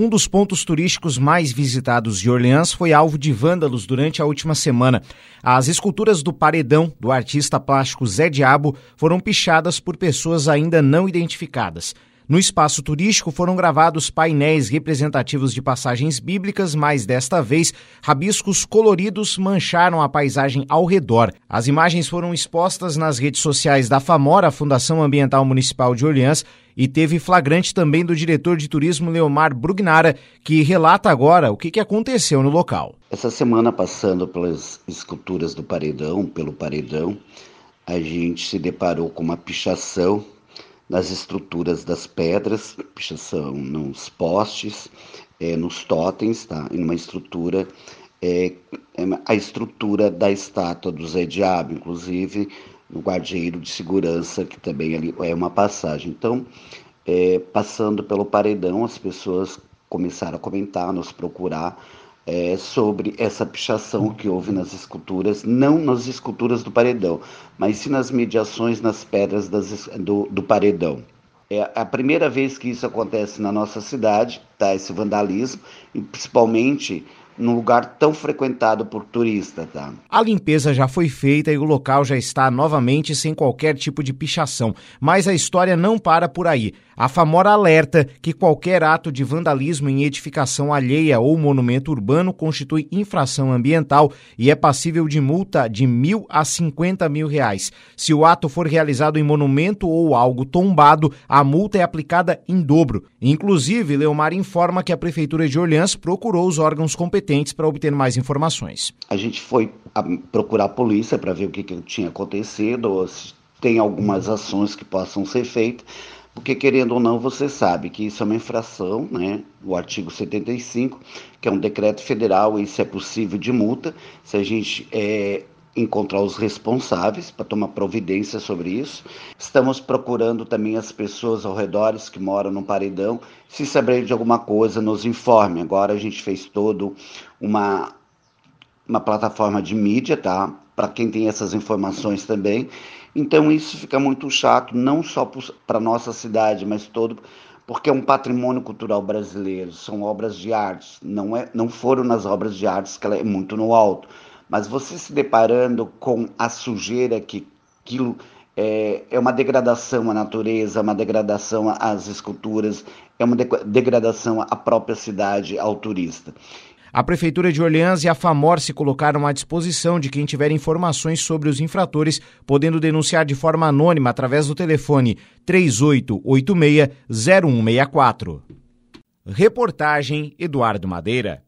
Um dos pontos turísticos mais visitados de Orleans foi alvo de vândalos durante a última semana. As esculturas do paredão do artista plástico Zé Diabo foram pichadas por pessoas ainda não identificadas. No espaço turístico foram gravados painéis representativos de passagens bíblicas, mas desta vez rabiscos coloridos mancharam a paisagem ao redor. As imagens foram expostas nas redes sociais da FAMORA, Fundação Ambiental Municipal de Orleans, e teve flagrante também do diretor de turismo Leomar Brugnara, que relata agora o que aconteceu no local. Essa semana, passando pelas esculturas do paredão, pelo paredão, a gente se deparou com uma pichação nas estruturas das pedras, pichação nos postes, é, nos totens, tá? E numa estrutura, é, é, a estrutura da estátua do Zé Diabo, inclusive no guardeiro de segurança, que também ali é uma passagem. Então, é, passando pelo paredão, as pessoas começaram a comentar, nos procurar, é, sobre essa pichação que houve nas esculturas, não nas esculturas do paredão, mas sim nas mediações nas pedras das, do, do paredão. É a primeira vez que isso acontece na nossa cidade, tá? Esse vandalismo, e principalmente num lugar tão frequentado por turista, tá? A limpeza já foi feita e o local já está novamente sem qualquer tipo de pichação, mas a história não para por aí. A Famora alerta que qualquer ato de vandalismo em edificação alheia ou monumento urbano constitui infração ambiental e é passível de multa de mil a cinquenta mil reais. Se o ato for realizado em monumento ou algo tombado, a multa é aplicada em dobro. Inclusive, Leomar informa que a Prefeitura de Orleans procurou os órgãos competentes para obter mais informações. A gente foi procurar a polícia para ver o que, que tinha acontecido, ou se tem algumas ações que possam ser feitas porque querendo ou não, você sabe que isso é uma infração, né? O artigo 75, que é um decreto federal, isso é possível de multa, se a gente é, encontrar os responsáveis para tomar providência sobre isso. Estamos procurando também as pessoas ao redor que moram no paredão. Se saber de alguma coisa, nos informe. Agora a gente fez todo uma, uma plataforma de mídia, tá? Para quem tem essas informações também. Então isso fica muito chato, não só para nossa cidade, mas todo porque é um patrimônio cultural brasileiro, são obras de arte, não, é, não foram nas obras de artes que ela é muito no alto, mas você se deparando com a sujeira que aquilo é, é uma degradação à natureza, uma degradação às esculturas, é uma degradação à própria cidade, ao turista. A Prefeitura de Orleans e a FAMOR se colocaram à disposição de quem tiver informações sobre os infratores, podendo denunciar de forma anônima através do telefone 3886-0164. Reportagem Eduardo Madeira.